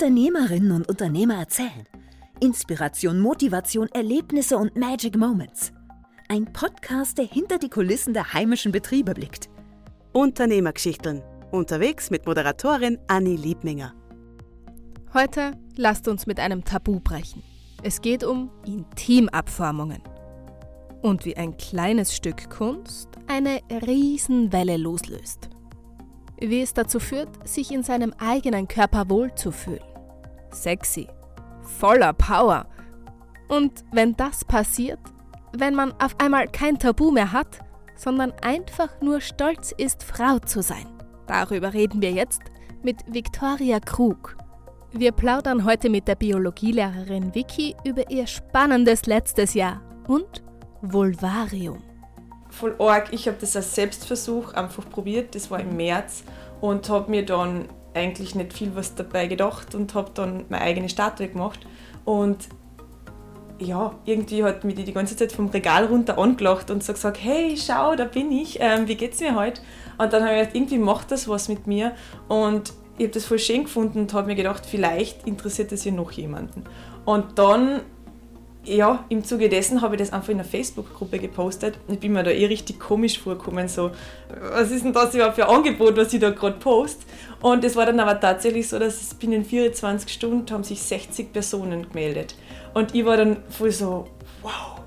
Unternehmerinnen und Unternehmer erzählen. Inspiration, Motivation, Erlebnisse und Magic Moments. Ein Podcast, der hinter die Kulissen der heimischen Betriebe blickt. Unternehmergeschichten. Unterwegs mit Moderatorin Anni Liebminger. Heute lasst uns mit einem Tabu brechen. Es geht um Intimabformungen. Und wie ein kleines Stück Kunst eine Riesenwelle loslöst. Wie es dazu führt, sich in seinem eigenen Körper wohlzufühlen. Sexy, voller Power. Und wenn das passiert, wenn man auf einmal kein Tabu mehr hat, sondern einfach nur stolz ist, Frau zu sein. Darüber reden wir jetzt mit Viktoria Krug. Wir plaudern heute mit der Biologielehrerin Vicky über ihr spannendes letztes Jahr und Vulvarium. Voll arg. Ich habe das als Selbstversuch einfach probiert. Das war im März und habe mir dann eigentlich nicht viel was dabei gedacht und habe dann meine eigene Statue gemacht. Und ja, irgendwie hat mich die die ganze Zeit vom Regal runter angelacht und so gesagt, hey, schau, da bin ich, ähm, wie geht's mir heute? Und dann habe ich gedacht, irgendwie macht das was mit mir und ich habe das voll schön gefunden und habe mir gedacht, vielleicht interessiert das ja noch jemanden. Und dann ja, im Zuge dessen habe ich das einfach in einer Facebook-Gruppe gepostet. Ich bin mir da eh richtig komisch vorgekommen, so, was ist denn das überhaupt für ein Angebot, was ich da gerade post? Und es war dann aber tatsächlich so, dass es binnen 24 Stunden haben sich 60 Personen gemeldet. Und ich war dann voll so, wow,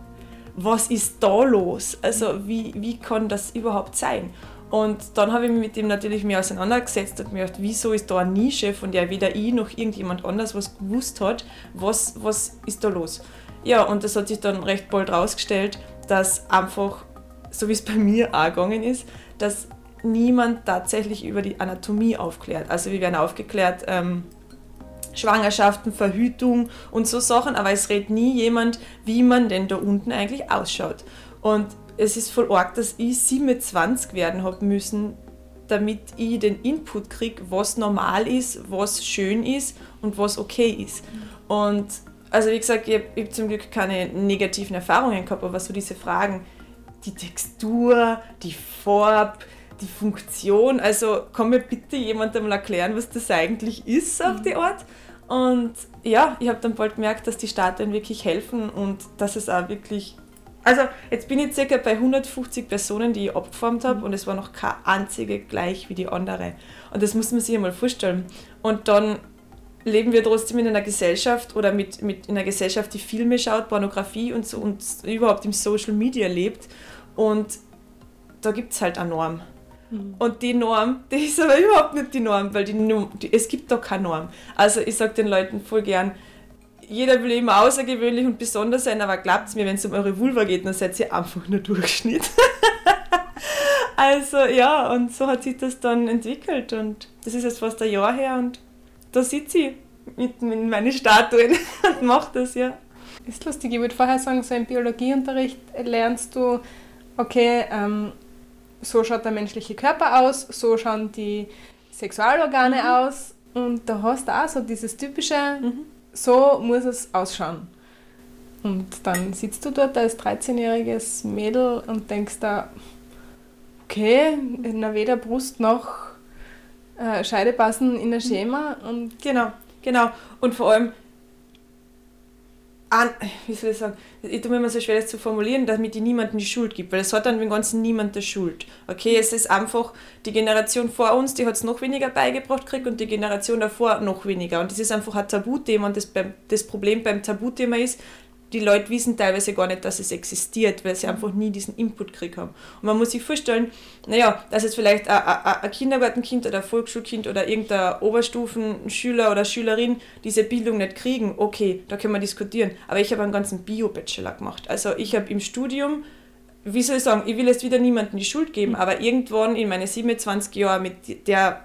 was ist da los? Also wie, wie kann das überhaupt sein? Und dann habe ich mich mit dem natürlich mehr auseinandergesetzt und mir gedacht, wieso ist da eine Nische, von der weder ich noch irgendjemand anders was gewusst hat, was, was ist da los? Ja, und das hat sich dann recht bald rausgestellt, dass einfach, so wie es bei mir auch gegangen ist, dass niemand tatsächlich über die Anatomie aufklärt. Also wir werden aufgeklärt, ähm, Schwangerschaften, Verhütung und so Sachen, aber es redet nie jemand, wie man denn da unten eigentlich ausschaut. Und es ist voll arg, dass ich 27 werden habe müssen, damit ich den Input kriege, was normal ist, was schön ist und was okay ist. Und also wie gesagt, ich habe hab zum Glück keine negativen Erfahrungen gehabt, aber so diese Fragen, die Textur, die Farbe, die Funktion, also kann mir bitte jemand einmal erklären, was das eigentlich ist auf die Art. Und ja, ich habe dann bald gemerkt, dass die Statuen wirklich helfen und dass es auch wirklich also jetzt bin ich circa bei 150 Personen, die ich abgeformt habe und es war noch keine einzige gleich wie die andere. Und das muss man sich einmal vorstellen. Und dann leben wir trotzdem in einer Gesellschaft oder mit, mit in einer Gesellschaft, die Filme schaut, Pornografie und, so, und überhaupt im Social Media lebt. Und da gibt es halt eine Norm. Mhm. Und die Norm, die ist aber überhaupt nicht die Norm, weil die, die es gibt da keine Norm. Also ich sage den Leuten voll gern, jeder will immer außergewöhnlich und besonders sein, aber glaubt mir, wenn es um eure Vulva geht, dann seid ihr einfach nur Durchschnitt. also ja, und so hat sich das dann entwickelt und das ist jetzt fast ein Jahr her und da sitze ich mitten in meine Statuen und mache das, ja. Ist lustig, ich würde vorher sagen, so im Biologieunterricht lernst du, okay, ähm, so schaut der menschliche Körper aus, so schauen die Sexualorgane mhm. aus und da hast du auch so dieses typische, mhm so muss es ausschauen. Und dann sitzt du dort als 13-jähriges Mädel und denkst da, okay, na weder Brust noch äh, Scheide passen in ein Schema. Und genau, genau. Und vor allem, an, wie soll ich sagen, ich tue mir immer so schwer, das zu formulieren, damit ich niemandem die Schuld gibt, weil es hat dann dem Ganzen niemand die Schuld. Okay, es ist einfach die Generation vor uns, die hat es noch weniger beigebracht gekriegt und die Generation davor noch weniger. Und das ist einfach ein Tabuthema und das, das Problem beim Tabuthema ist, die Leute wissen teilweise gar nicht, dass es existiert, weil sie einfach nie diesen Input gekriegt haben. Und man muss sich vorstellen, naja, dass jetzt vielleicht ein, Kindergartenkind oder ein Volksschulkind oder irgendein Oberstufenschüler oder Schülerin diese Bildung nicht kriegen, okay, da können wir diskutieren. Aber ich habe einen ganzen Bio-Bachelor gemacht. Also ich habe im Studium wie soll ich sagen, ich will jetzt wieder niemandem die Schuld geben, aber irgendwann in meine 27 Jahre mit der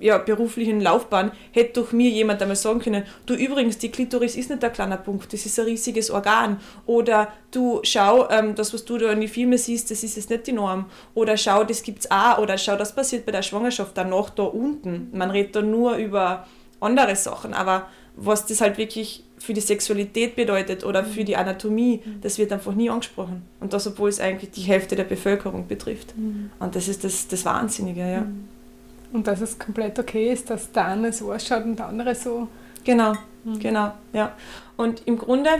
ja, beruflichen Laufbahn hätte doch mir jemand einmal sagen können, du übrigens, die Klitoris ist nicht ein kleiner Punkt, das ist ein riesiges Organ. Oder du schau, ähm, das, was du da in die Filme siehst, das ist jetzt nicht die Norm. Oder schau, das gibt's auch. Oder schau, das passiert bei der Schwangerschaft danach da unten. Man redet da nur über andere Sachen, aber was das halt wirklich für die Sexualität bedeutet oder für die Anatomie, das wird einfach nie angesprochen. Und das, obwohl es eigentlich die Hälfte der Bevölkerung betrifft. Mhm. Und das ist das, das Wahnsinnige, ja. Und dass es komplett okay ist, dass der eine so ausschaut und der andere so. Genau, mhm. genau, ja. Und im Grunde,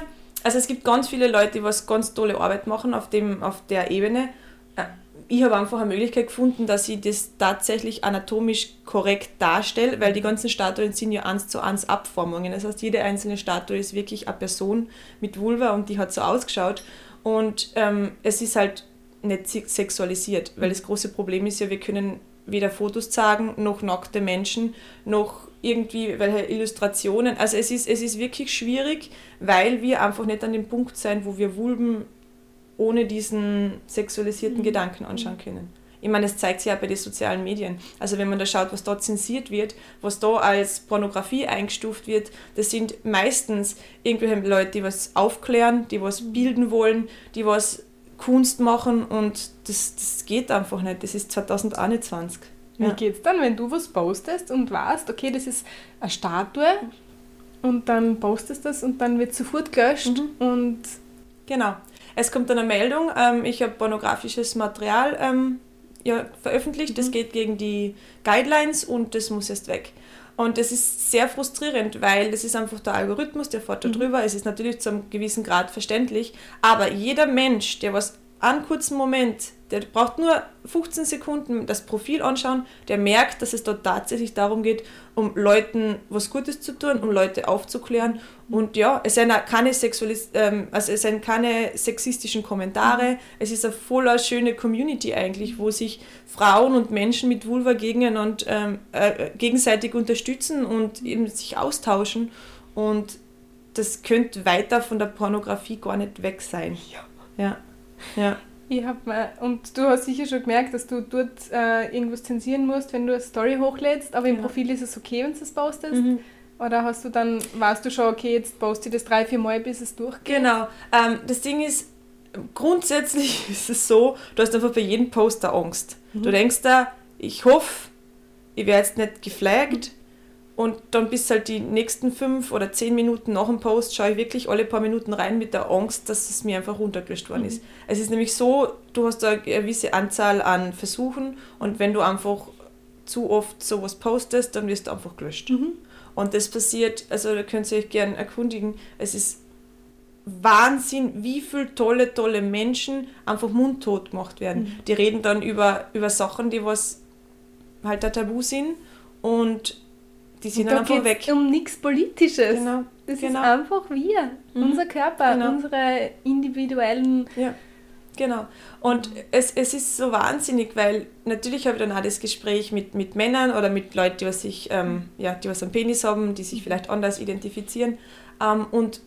also es gibt ganz viele Leute, die was ganz tolle Arbeit machen auf, dem, auf der Ebene. Äh, ich habe einfach eine Möglichkeit gefunden, dass ich das tatsächlich anatomisch korrekt darstelle, weil die ganzen Statuen sind ja eins zu eins Abformungen. Das heißt, jede einzelne Statue ist wirklich eine Person mit Vulva und die hat so ausgeschaut. Und ähm, es ist halt nicht sexualisiert, weil das große Problem ist ja, wir können weder Fotos zeigen, noch nackte Menschen, noch irgendwie welche Illustrationen. Also es ist, es ist wirklich schwierig, weil wir einfach nicht an dem Punkt sein, wo wir Vulven ohne diesen sexualisierten mhm. Gedanken anschauen können. Ich meine, das zeigt sich ja bei den sozialen Medien. Also wenn man da schaut, was da zensiert wird, was da als Pornografie eingestuft wird, das sind meistens irgendwelche Leute, die was aufklären, die was mhm. bilden wollen, die was Kunst machen und das, das geht einfach nicht. Das ist 2021. Wie ja. es dann, wenn du was postest und weißt, okay, das ist eine Statue und dann postest das und dann wird sofort gelöscht mhm. und... Genau. Es kommt dann eine Meldung, ähm, ich habe pornografisches Material ähm, ja, veröffentlicht, mhm. das geht gegen die Guidelines und das muss jetzt weg. Und das ist sehr frustrierend, weil das ist einfach der Algorithmus, der fährt da mhm. drüber. Es ist natürlich zu einem gewissen Grad verständlich, aber jeder Mensch, der was einen kurzen Moment, der braucht nur 15 Sekunden das Profil anschauen, der merkt, dass es dort tatsächlich darum geht, um Leuten was Gutes zu tun, um Leute aufzuklären. Und ja, es sind keine, Sexualis ähm, also es sind keine sexistischen Kommentare, mhm. es ist eine voller schöne Community eigentlich, wo sich Frauen und Menschen mit Vulva gegeneinander ähm, äh, gegenseitig unterstützen und eben sich austauschen. Und das könnte weiter von der Pornografie gar nicht weg sein. Ja. ja. Ja. Ich hab mal, und du hast sicher schon gemerkt, dass du dort äh, irgendwas zensieren musst, wenn du eine Story hochlädst, aber im ja. Profil ist es okay, wenn du es postest. Mhm. Oder hast du dann, weißt du schon, okay, jetzt poste ich das drei, vier Mal, bis es durchgeht? Genau. Ähm, das Ding ist, grundsätzlich ist es so, du hast einfach bei jedem Poster Angst. Mhm. Du denkst da, ich hoffe, ich werde jetzt nicht geflaggt, und dann bis halt die nächsten fünf oder zehn Minuten nach dem Post schaue ich wirklich alle paar Minuten rein mit der Angst, dass es mir einfach runtergelöscht worden mhm. ist. Es ist nämlich so, du hast eine gewisse Anzahl an Versuchen und wenn du einfach zu oft sowas postest, dann wirst du einfach gelöscht. Mhm. Und das passiert, also da könnt ihr euch gerne erkundigen, es ist Wahnsinn, wie viele tolle, tolle Menschen einfach mundtot gemacht werden. Mhm. Die reden dann über, über Sachen, die was halt ein Tabu sind und die sind dann einfach weg. um nichts Politisches. Genau. Das genau. ist einfach wir, mhm. unser Körper, genau. unsere individuellen. Ja, genau. Und es, es ist so wahnsinnig, weil natürlich habe ich dann auch das Gespräch mit, mit Männern oder mit Leuten, die was, sich, ähm, ja, die was einen Penis haben, die sich vielleicht anders identifizieren. Ähm, und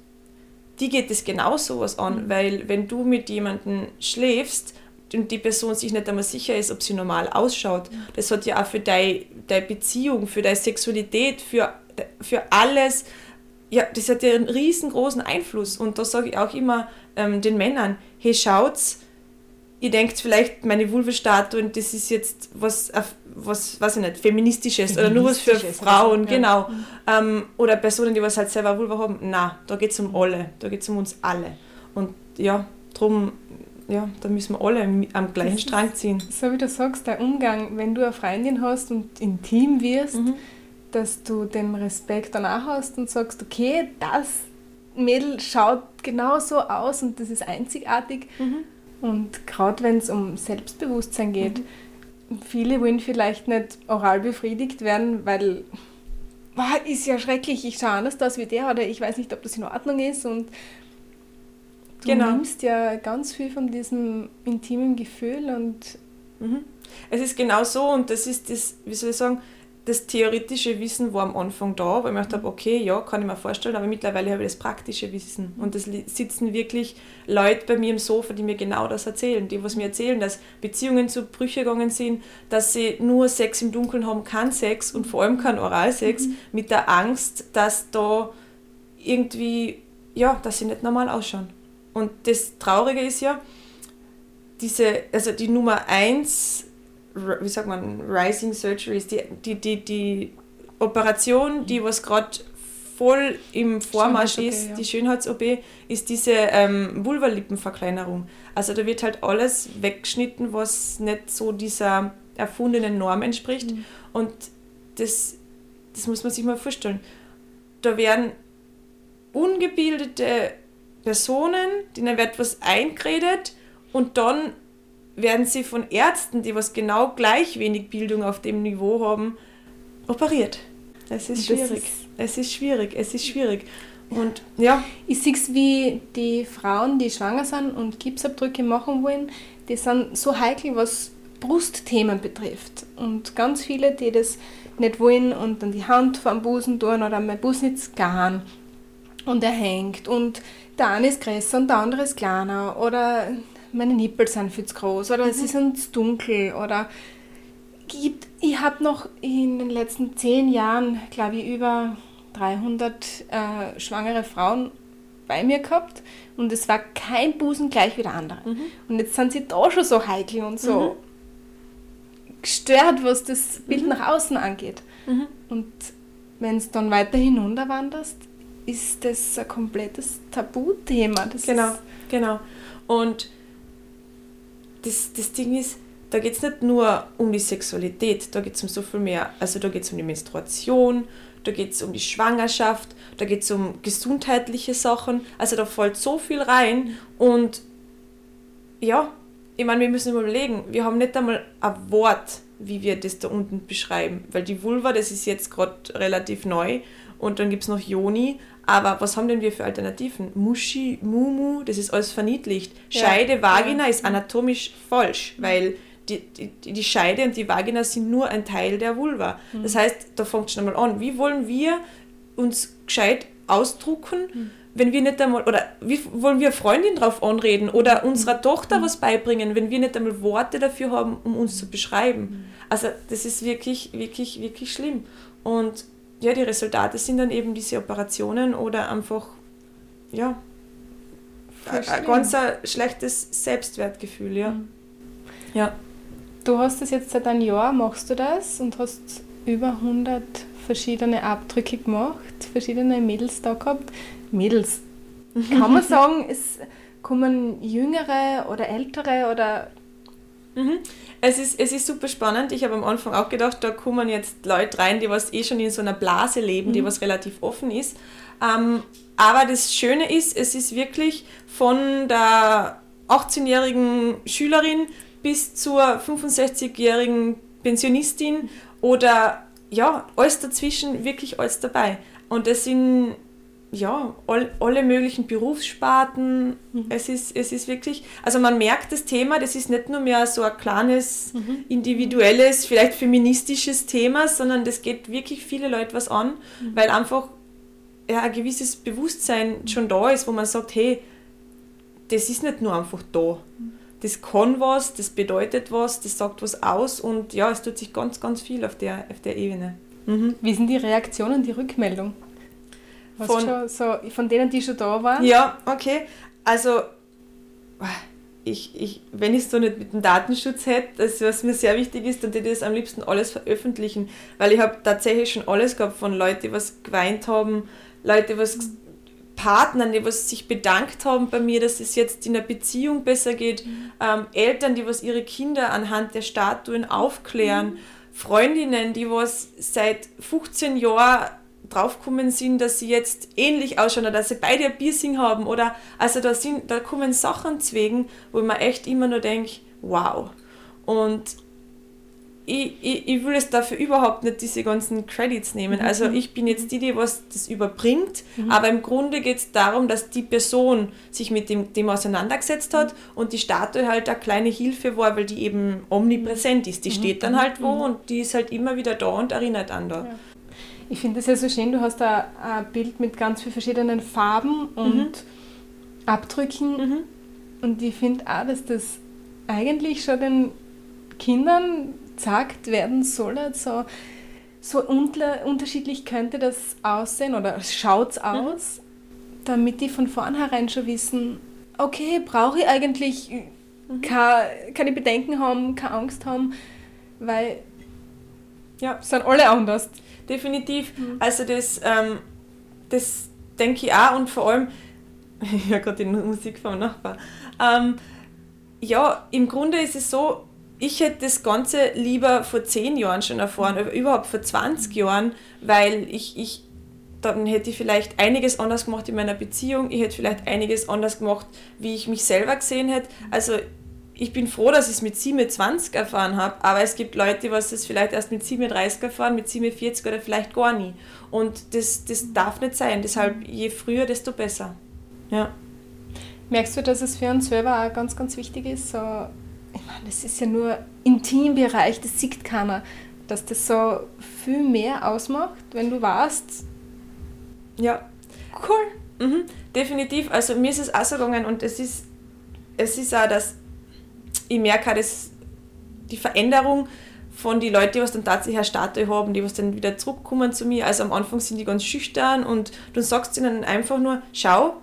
die geht es genauso was an, mhm. weil wenn du mit jemandem schläfst, und die Person sich nicht einmal sicher ist, ob sie normal ausschaut. Das hat ja auch für deine, deine Beziehung, für deine Sexualität, für, für alles, ja, das hat ja einen riesengroßen Einfluss. Und da sage ich auch immer ähm, den Männern, hey, schaut's, ihr denkt vielleicht, meine Vulva-Statue, das ist jetzt was, was weiß ich nicht, feministisches, oder nur was für Frauen, ja. genau. Ähm, oder Personen, die was halt selber Vulva haben. Na, da geht es um alle, da geht es um uns alle. Und ja, darum ja, da müssen wir alle am gleichen das Strang ziehen. So wie du sagst, der Umgang, wenn du eine Freundin hast und intim wirst, mhm. dass du den Respekt danach hast und sagst, okay, das Mädel schaut genau so aus und das ist einzigartig. Mhm. Und gerade wenn es um Selbstbewusstsein geht, mhm. viele wollen vielleicht nicht oral befriedigt werden, weil boah, ist ja schrecklich, ich schaue anders aus wie der oder ich weiß nicht, ob das in Ordnung ist und Du genau. nimmst ja ganz viel von diesem intimen Gefühl und. Mhm. Es ist genau so und das ist das, wie soll ich sagen, das theoretische Wissen war am Anfang da, weil ich mir habe, okay, ja, kann ich mir vorstellen, aber mittlerweile habe ich das praktische Wissen. Und es sitzen wirklich Leute bei mir im Sofa, die mir genau das erzählen, die was mir erzählen, dass Beziehungen zu Brüche gegangen sind, dass sie nur Sex im Dunkeln haben, kein Sex und vor allem kein Oralsex, mhm. mit der Angst, dass da irgendwie, ja, dass sie nicht normal ausschauen. Und das Traurige ist ja, diese, also die Nummer 1, wie sagt man, Rising Surgeries, die, die, die, die Operation, die was gerade voll im Vormarsch ist, ja. die Schönheits-OP, ist diese ähm, Vulva-Lippenverkleinerung. Also da wird halt alles weggeschnitten, was nicht so dieser erfundenen Norm entspricht. Mhm. Und das, das muss man sich mal vorstellen. da werden ungebildete Personen, denen wird was eingeredet und dann werden sie von Ärzten, die was genau gleich wenig Bildung auf dem Niveau haben, operiert. Es ist schwierig. Ist es ist schwierig. Es ist schwierig. Und ja. Ich sehe es wie die Frauen, die schwanger sind und Gipsabdrücke machen wollen, die sind so heikel, was Brustthemen betrifft. Und ganz viele, die das nicht wollen und dann die Hand vor dem Busen tun oder mein Busen ist gar und er hängt und der eine ist größer und der andere ist kleiner oder meine Nippel sind viel zu groß oder mhm. sie sind zu dunkel oder gibt, ich habe noch in den letzten zehn Jahren, glaube ich, über 300 äh, schwangere Frauen bei mir gehabt und es war kein Busen gleich wie der andere. Mhm. Und jetzt sind sie da schon so heikel und so mhm. gestört, was das Bild mhm. nach außen angeht. Mhm. Und wenn es dann weiter hinunterwanderst, ist das ein komplettes Tabuthema. Das genau, genau. Und das, das Ding ist, da geht es nicht nur um die Sexualität, da geht es um so viel mehr. Also da geht es um die Menstruation, da geht es um die Schwangerschaft, da geht es um gesundheitliche Sachen. Also da fällt so viel rein und ja, ich meine, wir müssen überlegen, wir haben nicht einmal ein Wort, wie wir das da unten beschreiben, weil die Vulva, das ist jetzt gerade relativ neu und dann gibt es noch Joni, aber was haben denn wir für Alternativen? Muschi, Mumu, das ist alles verniedlicht. Ja. Scheide, Vagina ja. ist anatomisch falsch, weil die, die, die Scheide und die Vagina sind nur ein Teil der Vulva. Mhm. Das heißt, da fängt es schon einmal an. Wie wollen wir uns gescheit ausdrucken, mhm. wenn wir nicht einmal, oder wie wollen wir Freundin drauf anreden oder unserer Tochter mhm. was beibringen, wenn wir nicht einmal Worte dafür haben, um uns zu beschreiben. Mhm. Also das ist wirklich, wirklich, wirklich schlimm. Und ja, die Resultate sind dann eben diese Operationen oder einfach, ja, ein ganz ein schlechtes Selbstwertgefühl, ja. Mhm. Ja. Du hast das jetzt seit einem Jahr, machst du das und hast über 100 verschiedene Abdrücke gemacht, verschiedene Mädels da gehabt. Mädels, kann man sagen, es kommen jüngere oder ältere oder Mhm. Es, ist, es ist super spannend. Ich habe am Anfang auch gedacht, da kommen jetzt Leute rein, die was eh schon in so einer Blase leben, mhm. die was relativ offen ist. Ähm, aber das Schöne ist, es ist wirklich von der 18-jährigen Schülerin bis zur 65-jährigen Pensionistin oder ja, alles dazwischen, wirklich alles dabei. Und das sind ja, all, alle möglichen Berufssparten. Mhm. Es, ist, es ist wirklich, also man merkt das Thema, das ist nicht nur mehr so ein kleines, mhm. individuelles, vielleicht feministisches Thema, sondern das geht wirklich viele Leute was an, mhm. weil einfach ja, ein gewisses Bewusstsein schon da ist, wo man sagt, hey, das ist nicht nur einfach da. Mhm. Das kann was, das bedeutet was, das sagt was aus und ja, es tut sich ganz, ganz viel auf der, auf der Ebene. Wie sind die Reaktionen, die Rückmeldung? Von, schon so, von denen, die schon da waren? Ja, okay. Also, ich, ich, wenn ich es so nicht mit dem Datenschutz hätte, also was mir sehr wichtig ist, dann würde ich das am liebsten alles veröffentlichen, weil ich habe tatsächlich schon alles gehabt von Leuten, die was geweint haben, Leute, was mhm. Partnern, die was sich bedankt haben bei mir, dass es jetzt in der Beziehung besser geht, mhm. ähm, Eltern, die was ihre Kinder anhand der Statuen aufklären, mhm. Freundinnen, die was seit 15 Jahren draufgekommen sind, dass sie jetzt ähnlich ausschauen oder dass sie beide ein Piercing haben oder also da sind da kommen Sachen zwegen, wo man echt immer nur denkt, wow. Und ich, ich, ich will es dafür überhaupt nicht diese ganzen Credits nehmen. Mhm. Also ich bin jetzt die, die was das überbringt, mhm. aber im Grunde geht es darum, dass die Person sich mit dem, dem auseinandergesetzt hat mhm. und die Statue halt eine kleine Hilfe war, weil die eben omnipräsent ist. Die mhm. steht dann halt wo mhm. und die ist halt immer wieder da und erinnert an da. Ja. Ich finde es ja so schön, du hast da ein Bild mit ganz vielen verschiedenen Farben und mhm. Abdrücken. Mhm. Und ich finde auch, dass das eigentlich schon den Kindern gesagt werden soll, so, so unter, unterschiedlich könnte das aussehen oder schaut es mhm. aus, mhm. damit die von vornherein schon wissen, okay, brauche ich eigentlich mhm. keine, keine Bedenken haben, keine Angst haben, weil ja, sind alle anders definitiv. Mhm. Also das, ähm, das denke ich auch und vor allem, ich höre gerade die Musik vom Nachbar. Ähm, ja, im Grunde ist es so, ich hätte das Ganze lieber vor zehn Jahren schon erfahren, oder überhaupt vor 20 Jahren, weil ich, ich dann hätte ich vielleicht einiges anders gemacht in meiner Beziehung, ich hätte vielleicht einiges anders gemacht, wie ich mich selber gesehen hätte. Also ich bin froh, dass ich es mit 27 erfahren habe, aber es gibt Leute, die es vielleicht erst mit 37 erfahren, mit 47 oder vielleicht gar nie. Und das, das darf nicht sein. Deshalb je früher, desto besser. Ja. Merkst du, dass es für uns selber auch ganz, ganz wichtig ist? So, ich meine, das ist ja nur Intimbereich, das sieht keiner, dass das so viel mehr ausmacht, wenn du warst. Ja. Cool. Mhm, definitiv. Also mir ist es auch so gegangen und es ist, es ist auch, dass ich merke auch, dass die Veränderung von den Leuten, die was dann tatsächlich eine Statue haben, die was dann wieder zurückkommen zu mir. Also am Anfang sind die ganz schüchtern und du sagst ihnen einfach nur, schau,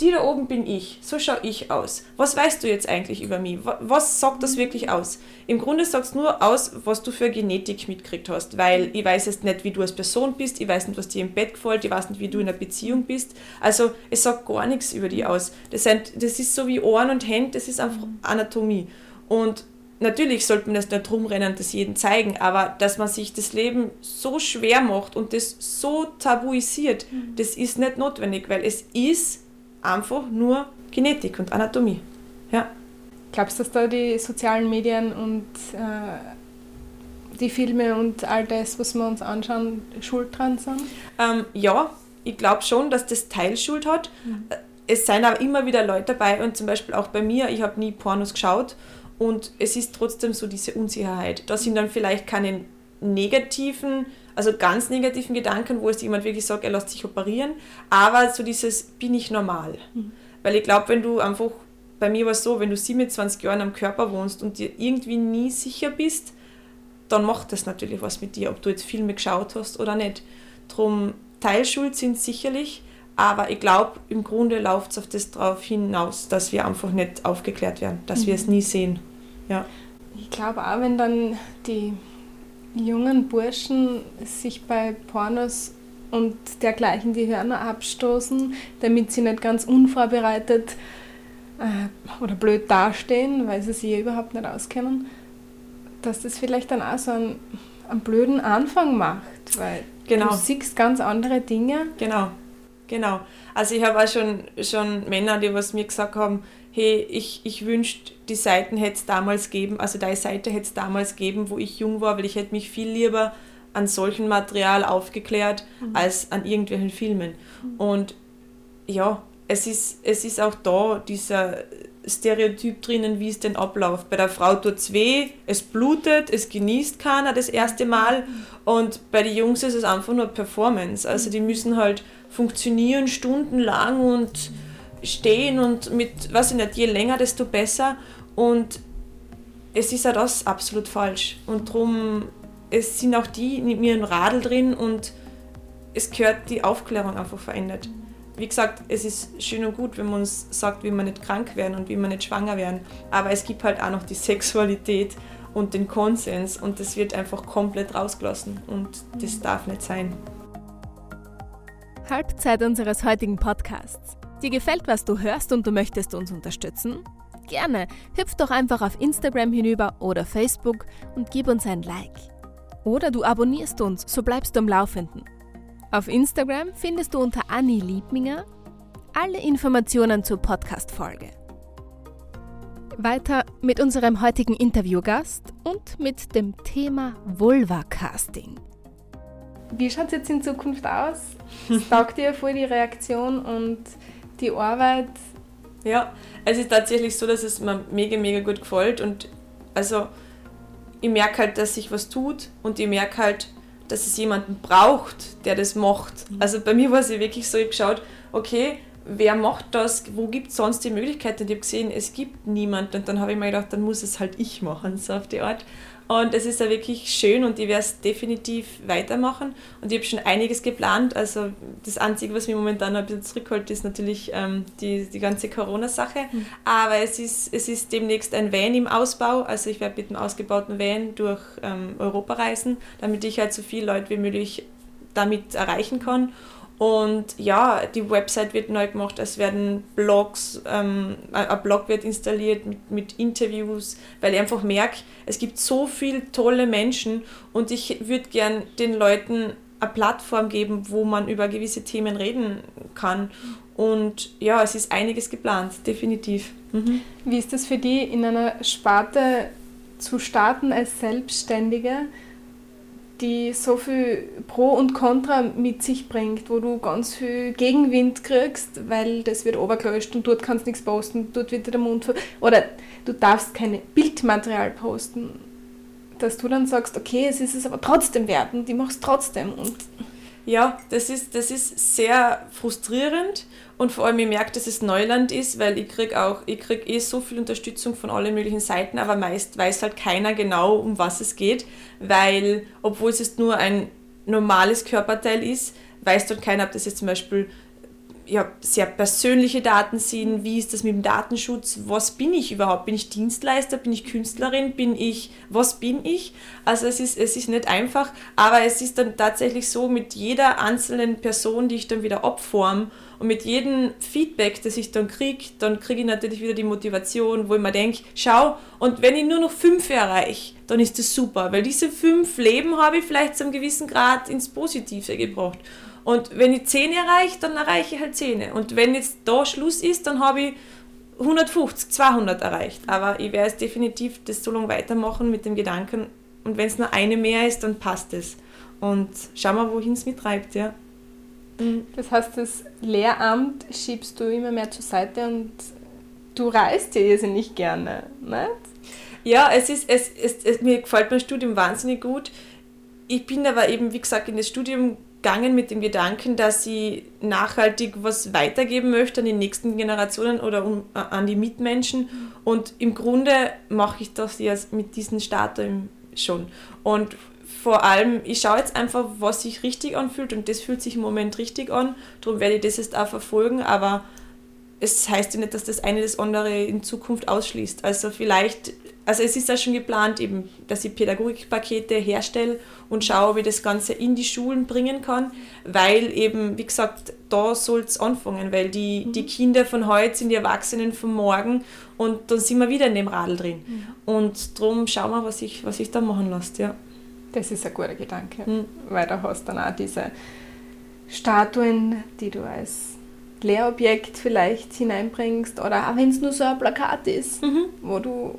die da oben bin ich, so schaue ich aus. Was weißt du jetzt eigentlich über mich? Was sagt das wirklich aus? Im Grunde sagt es nur aus, was du für Genetik mitgekriegt hast, weil ich weiß jetzt nicht, wie du als Person bist, ich weiß nicht, was dir im Bett gefällt, ich weiß nicht, wie du in einer Beziehung bist. Also es sagt gar nichts über dich aus. Das, sind, das ist so wie Ohren und Hände, das ist einfach Anatomie. Und natürlich sollte man das nicht rumrennen und das jedem zeigen, aber dass man sich das Leben so schwer macht und das so tabuisiert, mhm. das ist nicht notwendig, weil es ist einfach nur Genetik und Anatomie. Ja. Glaubst du, dass da die sozialen Medien und äh, die Filme und all das, was wir uns anschauen, schuld dran sind? Ähm, ja, ich glaube schon, dass das Teilschuld hat. Mhm. Es sind aber immer wieder Leute dabei und zum Beispiel auch bei mir, ich habe nie Pornos geschaut und es ist trotzdem so diese Unsicherheit. Da sind dann vielleicht keine negativen also ganz negativen Gedanken, wo es jemand wirklich sagt, er lässt sich operieren, aber so dieses, bin ich normal? Mhm. Weil ich glaube, wenn du einfach, bei mir war es so, wenn du 27 Jahre am Körper wohnst und dir irgendwie nie sicher bist, dann macht das natürlich was mit dir, ob du jetzt Filme geschaut hast oder nicht. Drum Teilschuld sind sicherlich, aber ich glaube, im Grunde läuft es auf das darauf hinaus, dass wir einfach nicht aufgeklärt werden, dass mhm. wir es nie sehen. Ja. Ich glaube auch, wenn dann die jungen Burschen sich bei Pornos und dergleichen die Hörner abstoßen, damit sie nicht ganz unvorbereitet äh, oder blöd dastehen, weil sie sich überhaupt nicht auskennen, dass das vielleicht dann auch so einen, einen blöden Anfang macht, weil genau. du siehst ganz andere Dinge. Genau, genau. Also ich habe auch schon, schon Männer, die was mir gesagt haben, hey, ich, ich wünschte, die Seiten hätte es damals geben, also deine Seite hätte es damals geben, wo ich jung war, weil ich hätte mich viel lieber an solchem Material aufgeklärt, mhm. als an irgendwelchen Filmen. Mhm. Und ja, es ist, es ist auch da dieser Stereotyp drinnen, wie es denn abläuft. Bei der Frau tut es weh, es blutet, es genießt keiner das erste Mal mhm. und bei den Jungs ist es einfach nur Performance. Also die müssen halt funktionieren stundenlang und stehen und mit, weiß ich nicht, je länger, desto besser. Und es ist ja das absolut falsch. Und darum, es sind auch die mit mir im Radl drin und es gehört die Aufklärung einfach verändert. Wie gesagt, es ist schön und gut, wenn man uns sagt, wie man nicht krank werden und wie man nicht schwanger werden. Aber es gibt halt auch noch die Sexualität und den Konsens und das wird einfach komplett rausgelassen und das darf nicht sein. Halbzeit unseres heutigen Podcasts. Dir gefällt, was du hörst und du möchtest uns unterstützen? Gerne, hüpf doch einfach auf Instagram hinüber oder Facebook und gib uns ein Like. Oder du abonnierst uns, so bleibst du am Laufenden. Auf Instagram findest du unter Anni Liebminger alle Informationen zur Podcast-Folge. Weiter mit unserem heutigen Interviewgast und mit dem Thema Vulva-Casting. Wie schaut es jetzt in Zukunft aus? Es taugt dir voll die Reaktion und die Arbeit. Ja, es ist tatsächlich so, dass es mir mega, mega gut gefällt und also ich merke halt, dass sich was tut und ich merke halt, dass es jemanden braucht, der das macht. Mhm. Also bei mir war es ja wirklich so, ich habe geschaut, okay, wer macht das, wo gibt es sonst die Möglichkeiten? Und ich habe gesehen, es gibt niemanden und dann habe ich mir gedacht, dann muss es halt ich machen, so auf die Art. Und es ist ja wirklich schön und ich werde es definitiv weitermachen. Und ich habe schon einiges geplant. Also das Einzige, was mich momentan ein bisschen zurückholt, ist natürlich ähm, die, die ganze Corona-Sache. Mhm. Aber es ist, es ist demnächst ein Van im Ausbau. Also ich werde mit dem ausgebauten Van durch ähm, Europa reisen, damit ich halt so viele Leute wie möglich damit erreichen kann. Und ja, die Website wird neu gemacht, es werden Blogs, ähm, ein Blog wird installiert mit, mit Interviews, weil ich einfach merke, es gibt so viele tolle Menschen und ich würde gern den Leuten eine Plattform geben, wo man über gewisse Themen reden kann. Und ja, es ist einiges geplant, definitiv. Mhm. Wie ist das für dich, in einer Sparte zu starten als Selbstständige, die so viel Pro und Contra mit sich bringt, wo du ganz viel Gegenwind kriegst, weil das wird obergelöscht und dort kannst du nichts posten, dort wird dir der Mund... Oder du darfst kein Bildmaterial posten dass du dann sagst, okay, es ist es aber trotzdem wert und ich mache es trotzdem. Und ja, das ist, das ist sehr frustrierend und vor allem ich merke, dass es Neuland ist, weil ich kriege auch, ich kriege eh so viel Unterstützung von allen möglichen Seiten, aber meist weiß halt keiner genau, um was es geht, weil, obwohl es jetzt nur ein normales Körperteil ist, weiß dort keiner, ob das jetzt zum Beispiel ja, sehr persönliche Daten sind, wie ist das mit dem Datenschutz, was bin ich überhaupt, bin ich Dienstleister, bin ich Künstlerin, bin ich, was bin ich? Also es ist, es ist nicht einfach, aber es ist dann tatsächlich so, mit jeder einzelnen Person, die ich dann wieder abform und mit jedem Feedback, das ich dann kriege, dann kriege ich natürlich wieder die Motivation, wo ich mir denke, schau, und wenn ich nur noch fünf erreiche, dann ist das super, weil diese fünf Leben habe ich vielleicht zu einem gewissen Grad ins Positive gebracht. Und wenn ich 10 erreiche, dann erreiche ich halt 10. Und wenn jetzt da Schluss ist, dann habe ich 150, 200 erreicht. Aber ich werde es definitiv das so lange weitermachen mit dem Gedanken, und wenn es nur eine mehr ist, dann passt es. Und schauen wir, wohin es mittreibt, ja. Mhm. Das heißt, das Lehramt schiebst du immer mehr zur Seite und du reist ja nicht gerne, nicht? Ja, es ist, es, es, es, mir gefällt mein Studium wahnsinnig gut. Ich bin aber eben, wie gesagt, in das Studium gegangen mit dem Gedanken, dass ich nachhaltig was weitergeben möchte an die nächsten Generationen oder um, äh, an die Mitmenschen. Und im Grunde mache ich das jetzt mit diesen Statuen schon. Und vor allem, ich schaue jetzt einfach, was sich richtig anfühlt und das fühlt sich im Moment richtig an. Darum werde ich das jetzt auch verfolgen, aber es heißt ja nicht, dass das eine das andere in Zukunft ausschließt. Also vielleicht also es ist ja schon geplant, eben, dass ich Pädagogikpakete herstelle und schaue, wie das Ganze in die Schulen bringen kann, weil eben, wie gesagt, da soll es anfangen, weil die, mhm. die Kinder von heute sind die Erwachsenen von morgen und dann sind wir wieder in dem Radl drin. Mhm. Und darum schauen wir, was ich, was ich da machen lasse. Ja. Das ist ein guter Gedanke, mhm. weil da hast du dann auch diese Statuen, die du als Lehrobjekt vielleicht hineinbringst oder auch wenn es nur so ein Plakat ist, mhm. wo du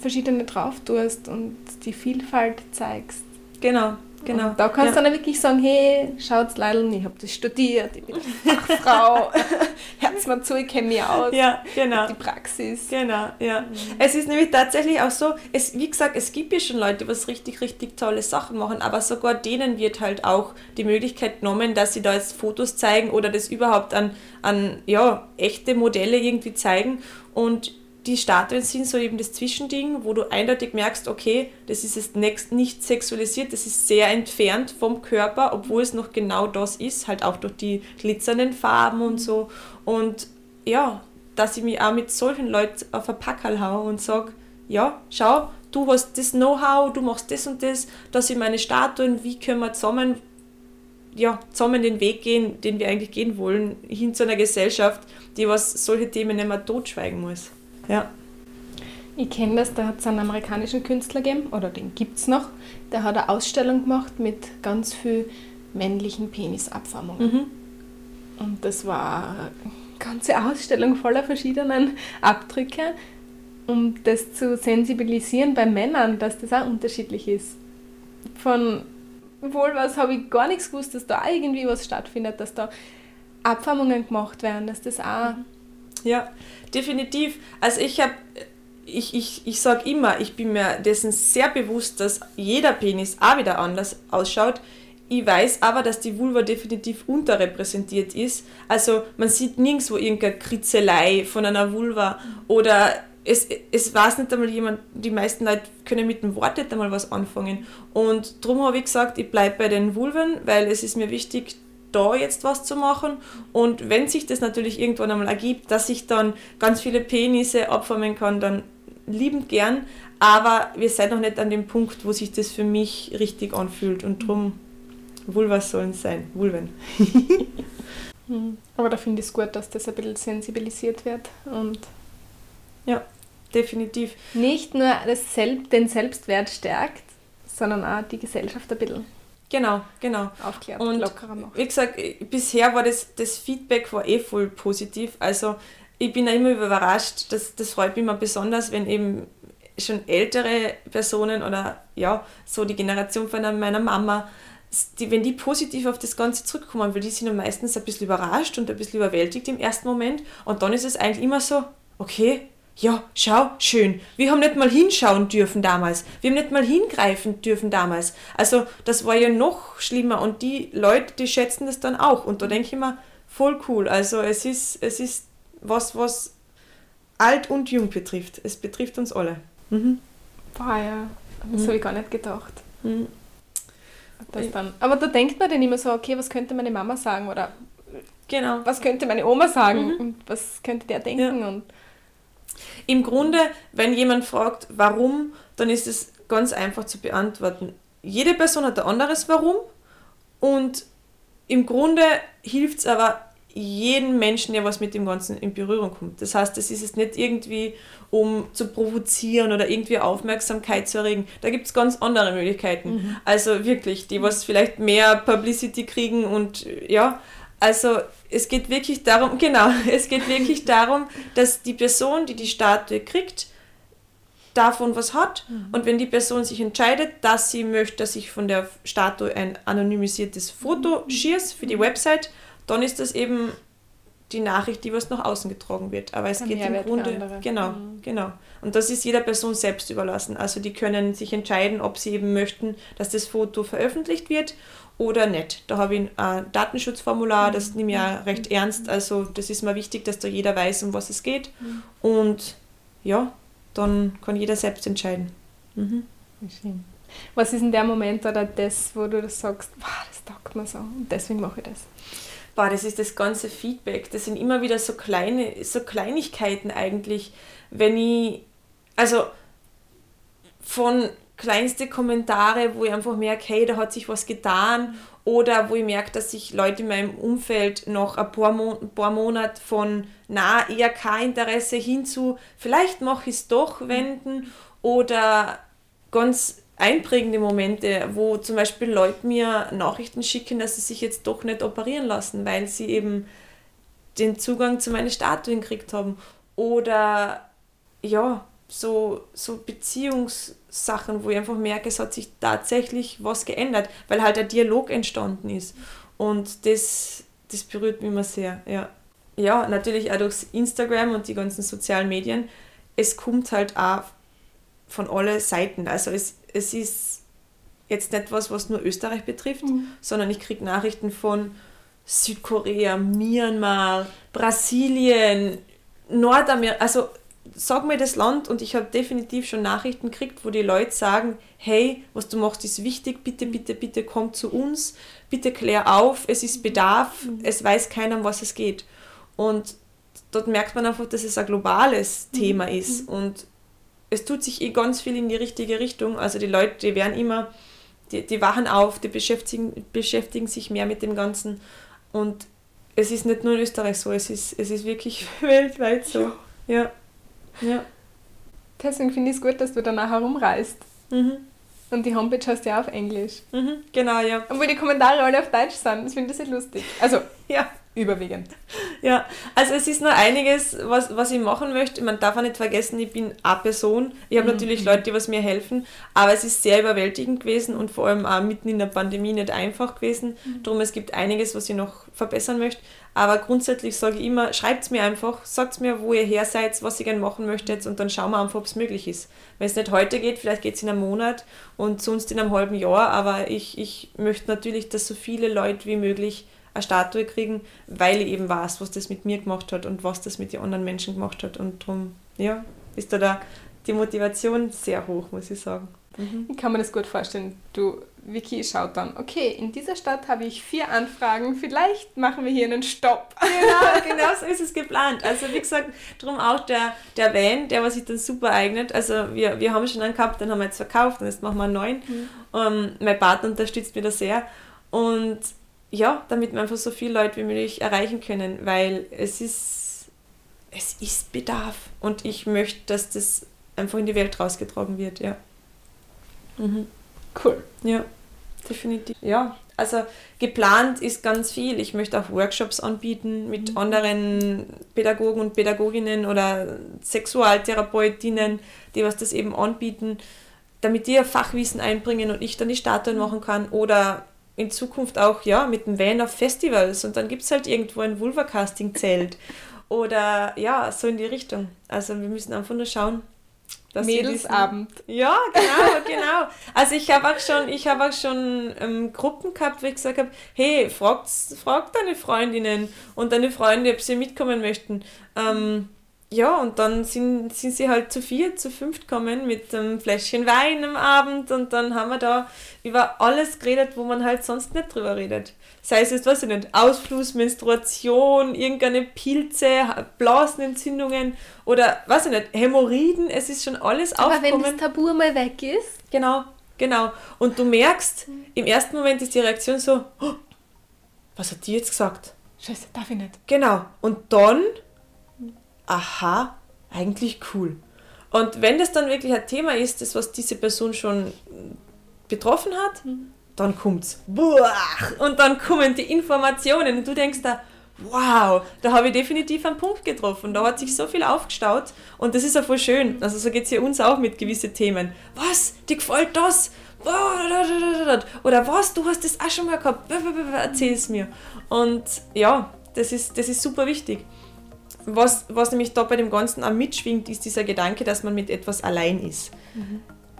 verschiedene drauf tust und die Vielfalt zeigst. Genau, genau. Und da kannst ja. du dann wirklich sagen, hey, schaut's Leidl, ich habe das studiert, ich bin Fachfrau, hört's mal zu, ich kenne mich aus. Ja, genau. Die Praxis. Genau, ja. Mhm. Es ist nämlich tatsächlich auch so, es, wie gesagt, es gibt ja schon Leute, die was richtig, richtig tolle Sachen machen, aber sogar denen wird halt auch die Möglichkeit genommen, dass sie da jetzt Fotos zeigen oder das überhaupt an, an ja, echte Modelle irgendwie zeigen und die Statuen sind so eben das Zwischending, wo du eindeutig merkst, okay, das ist jetzt nicht sexualisiert, das ist sehr entfernt vom Körper, obwohl es noch genau das ist, halt auch durch die glitzernden Farben und so. Und ja, dass ich mich auch mit solchen Leuten auf ein Packerl haue und sage, ja, schau, du hast das Know-how, du machst das und das, da sind meine Statuen, wie können wir zusammen, ja, zusammen den Weg gehen, den wir eigentlich gehen wollen, hin zu einer Gesellschaft, die was solche Themen nicht mehr totschweigen muss. Ja. Ich kenne das, da hat es einen amerikanischen Künstler gegeben, oder den gibt es noch, der hat eine Ausstellung gemacht mit ganz vielen männlichen Penisabformungen. Mhm. Und das war eine ganze Ausstellung voller verschiedenen Abdrücke, um das zu sensibilisieren bei Männern, dass das auch unterschiedlich ist. Von wohl was habe ich gar nichts gewusst, dass da irgendwie was stattfindet, dass da Abformungen gemacht werden, dass das auch mhm. Ja, definitiv. Also ich habe, ich, ich, ich sage immer, ich bin mir dessen sehr bewusst, dass jeder Penis auch wieder anders ausschaut. Ich weiß aber, dass die Vulva definitiv unterrepräsentiert ist. Also man sieht nirgendwo irgendeine Kritzelei von einer Vulva oder es, es weiß nicht einmal jemand, die meisten Leute können mit dem Wort nicht einmal was anfangen. Und darum habe ich gesagt, ich bleibe bei den Vulven, weil es ist mir wichtig, da jetzt was zu machen. Und wenn sich das natürlich irgendwann einmal ergibt, dass ich dann ganz viele Penisse abformen kann, dann liebend gern. Aber wir sind noch nicht an dem Punkt, wo sich das für mich richtig anfühlt. Und darum, Vulvas sollen es sein, Vulven. Aber da finde ich es gut, dass das ein bisschen sensibilisiert wird. Und ja, definitiv. Nicht nur das Sel den Selbstwert stärkt, sondern auch die Gesellschaft ein bisschen. Genau, genau. Aufklärt, Und lockerer macht. wie gesagt, bisher war das, das Feedback war eh voll positiv. Also ich bin da immer überrascht, das, das freut mich immer besonders, wenn eben schon ältere Personen oder ja, so die Generation von meiner Mama, die, wenn die positiv auf das Ganze zurückkommen, weil die sind dann meistens ein bisschen überrascht und ein bisschen überwältigt im ersten Moment und dann ist es eigentlich immer so, okay, ja, schau, schön. Wir haben nicht mal hinschauen dürfen damals. Wir haben nicht mal hingreifen dürfen damals. Also das war ja noch schlimmer und die Leute, die schätzen das dann auch. Und da denke ich immer, voll cool. Also es ist, es ist was, was alt und jung betrifft. Es betrifft uns alle. Mhm. Boah, ja. Das Mhm. habe ich gar nicht gedacht. Mhm. Das dann. Aber da denkt man dann immer so, okay, was könnte meine Mama sagen oder Genau. was könnte meine Oma sagen Mhm. und was könnte der denken und Im Grunde, wenn jemand fragt, warum, dann ist es ganz einfach zu beantworten. Jede Person hat ein anderes Warum und im Grunde hilft es aber jedem Menschen, der was mit dem Ganzen in Berührung kommt. Das heißt, es ist jetzt nicht irgendwie, um zu provozieren oder irgendwie Aufmerksamkeit zu erregen. Da gibt es ganz andere Möglichkeiten. Also wirklich, die was vielleicht mehr Publicity kriegen und ja, also es geht wirklich darum, genau, es geht wirklich darum, dass die Person, die die Statue kriegt, davon was hat. Und wenn die Person sich entscheidet, dass sie möchte, dass ich von der Statue ein anonymisiertes Foto schieße für die Website, dann ist das eben die Nachricht, die was nach außen getragen wird. Aber es Ein geht im Mehrwert für Grunde, genau, Mhm. genau. Und das ist jeder Person selbst überlassen. Also die können sich entscheiden, ob sie eben möchten, dass das Foto veröffentlicht wird oder nicht. Da habe ich ein Datenschutzformular, das nehme ich auch recht ernst. Also das ist mir wichtig, dass da jeder weiß, um was es geht. Und ja, dann kann jeder selbst entscheiden. Mhm. was ist denn der Moment oder das, wo du das sagst, wow, das taugt mir so und deswegen mache ich das. Boah, das ist das ganze Feedback. Das sind immer wieder so kleine, so Kleinigkeiten eigentlich. Wenn ich, also von kleinste Kommentare, wo ich einfach merke, hey, da hat sich was getan, oder wo ich merke, dass sich Leute in meinem Umfeld noch ein paar, Mon paar Monate von na, eher kein Interesse hin zu, vielleicht mache ich es doch wenden, oder ganz einprägende Momente, wo zum Beispiel Leute mir Nachrichten schicken, dass sie sich jetzt doch nicht operieren lassen, weil sie eben den Zugang zu meinen Statuen gekriegt haben. Oder ja, so, so Beziehungssachen, wo ich einfach merke, es hat sich tatsächlich was geändert, weil halt ein Dialog entstanden ist. Und das, das berührt mich immer sehr, ja. Ja, natürlich auch durchs Instagram und die ganzen sozialen Medien. Es kommt halt auch von allen Seiten. Also es, es ist jetzt nicht was, was nur Österreich betrifft, sondern ich kriege Nachrichten von Südkorea, Myanmar, Brasilien, Nordamerika, also sag mir das Land und ich habe definitiv schon Nachrichten gekriegt, wo die Leute sagen, hey, was du machst, ist wichtig, bitte, bitte, bitte komm zu uns, bitte klär auf, es ist Bedarf, es weiß keiner, um was es geht. Und dort merkt man einfach, dass es ein globales Thema ist und es tut sich eh ganz viel in die richtige Richtung. Also die Leute, die werden immer, die, die wachen auf, die beschäftigen, beschäftigen sich mehr mit dem Ganzen. Und es ist nicht nur in Österreich so, es ist, es ist wirklich weltweit so. Ja. Ja. Deswegen finde ich es gut, dass du danach herumreist. Mhm. Und die Homepage hast du ja auf Englisch. Mhm. Genau, ja. Obwohl die Kommentare alle auf Deutsch sind. Das finde ich sehr lustig. Also, Ja. überwiegend. Ja, also es ist noch einiges, was, was ich machen möchte. Man darf auch nicht vergessen, ich bin eine Person. Ich habe natürlich Leute, die was mir helfen, aber es ist sehr überwältigend gewesen und vor allem auch mitten in der Pandemie nicht einfach gewesen. Darum, es gibt einiges, was ich noch verbessern möchte. Aber grundsätzlich sage ich immer, schreibt mir einfach, sagt mir, wo ihr her seid, was ihr gerne machen möchtet und dann schauen wir einfach, ob es möglich ist. Wenn es nicht heute geht, vielleicht geht es in einem Monat und sonst in einem halben Jahr, aber ich, ich möchte natürlich, dass so viele Leute wie möglich eine Statue kriegen, weil ich eben weiß, was das mit mir gemacht hat und was das mit den anderen Menschen gemacht hat. Und darum, ja, ist da, da die Motivation sehr hoch, muss ich sagen. Ich kann mir das gut vorstellen. Du, Vicky schaut dann, okay, in dieser Stadt habe ich vier Anfragen, vielleicht machen wir hier einen Stopp. Genau, genau so ist es geplant. Also wie gesagt, darum auch der, der Van, der was sich dann super eignet. Also wir, wir haben schon einen gehabt, den haben wir jetzt verkauft und jetzt machen wir einen neuen. Ähm, mein Partner unterstützt mich da sehr. Und ja, damit wir einfach so viele Leute wie möglich erreichen können, weil es ist, es ist Bedarf und ich möchte, dass das einfach in die Welt rausgetragen wird, ja. Mhm. Cool. Ja, definitiv. Ja, also geplant ist ganz viel. Ich möchte auch Workshops anbieten mit Mhm. anderen Pädagogen und Pädagoginnen oder Sexualtherapeutinnen, die was das eben anbieten, damit die ihr Fachwissen einbringen und ich dann die Statuen Mhm. machen kann. Oder in Zukunft auch ja mit dem Van auf Festivals und dann gibt es halt irgendwo ein Vulva-Casting-Zelt. Oder ja, so in die Richtung. Also wir müssen einfach nur schauen. dass Mädelsabend. ja, genau, genau. Also ich habe auch schon, ich habe auch schon ähm, Gruppen gehabt, wo ich gesagt habe, hey, fragt, fragt deine Freundinnen und deine Freunde, ob sie mitkommen möchten. Ähm, ja, und dann sind, sind sie halt zu vier, zu fünft gekommen mit einem Fläschchen Wein am Abend und dann haben wir da über alles geredet, wo man halt sonst nicht drüber redet. Sei es jetzt, weiß ich nicht, Ausfluss, Menstruation, irgendeine Pilze, Blasenentzündungen oder, weiß ich nicht, Hämorrhoiden, es ist schon alles Aber wenn aufgekommen. das Tabu mal weg ist, Genau, genau. Und du merkst, im ersten Moment ist die Reaktion so, "Oh, was hat die jetzt gesagt? scheiße, darf ich nicht. Genau. Und dann, aha, eigentlich cool. Und wenn das dann wirklich ein Thema ist, das was diese Person schon betroffen hat, dann kommt's. Boah, und dann kommen die Informationen und du denkst da, wow, da habe ich definitiv einen Punkt getroffen. Da hat sich so viel aufgestaut und das ist ja voll schön. Also so geht es ja uns auch mit gewissen Themen. Was? Dir gefällt das? Oder was? Du hast das auch schon mal gehabt? Erzähl es mir. Und ja, das ist, das ist super wichtig. Was, was nämlich da bei dem Ganzen auch mitschwingt, ist dieser Gedanke, dass man mit etwas allein ist.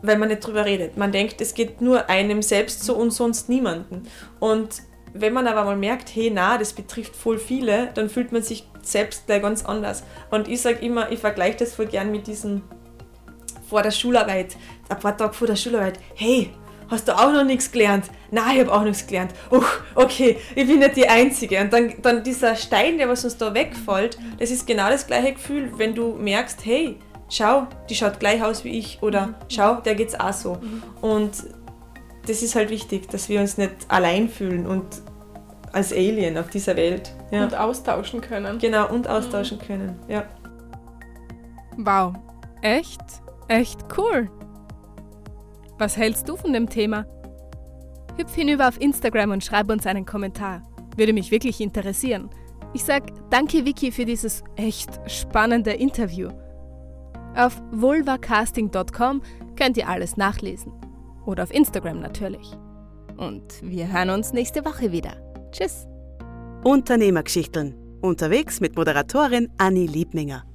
Weil man nicht drüber redet. Man denkt, es geht nur einem selbst so und sonst niemanden. Und wenn man aber mal merkt, hey, na, das betrifft voll viele, dann fühlt man sich selbst gleich ganz anders. Und ich sage immer, ich vergleiche das voll gern mit diesem vor der Schularbeit, ein paar Tage vor der Schularbeit, hey, hast du auch noch nichts gelernt? Nein, ich habe auch nichts gelernt. Uch, okay, ich bin nicht die Einzige. Und dann, dann dieser Stein, der was uns da wegfällt, das ist genau das gleiche Gefühl, wenn du merkst, hey, schau, die schaut gleich aus wie ich oder schau, der geht's auch so. Und das ist halt wichtig, dass wir uns nicht allein fühlen und als Alien auf dieser Welt. Ja. Und austauschen können. genau, und austauschen können. Ja. Wow, echt, echt cool. Was hältst du von dem Thema? Hüpf hinüber auf Instagram und schreib uns einen Kommentar. Würde mich wirklich interessieren. Ich sag danke Vicky für dieses echt spannende Interview. Auf vulvacasting.com könnt ihr alles nachlesen. Oder auf Instagram natürlich. Und wir hören uns nächste Woche wieder. Tschüss. Unternehmergeschichten. Unterwegs mit Moderatorin Anni Liebminger.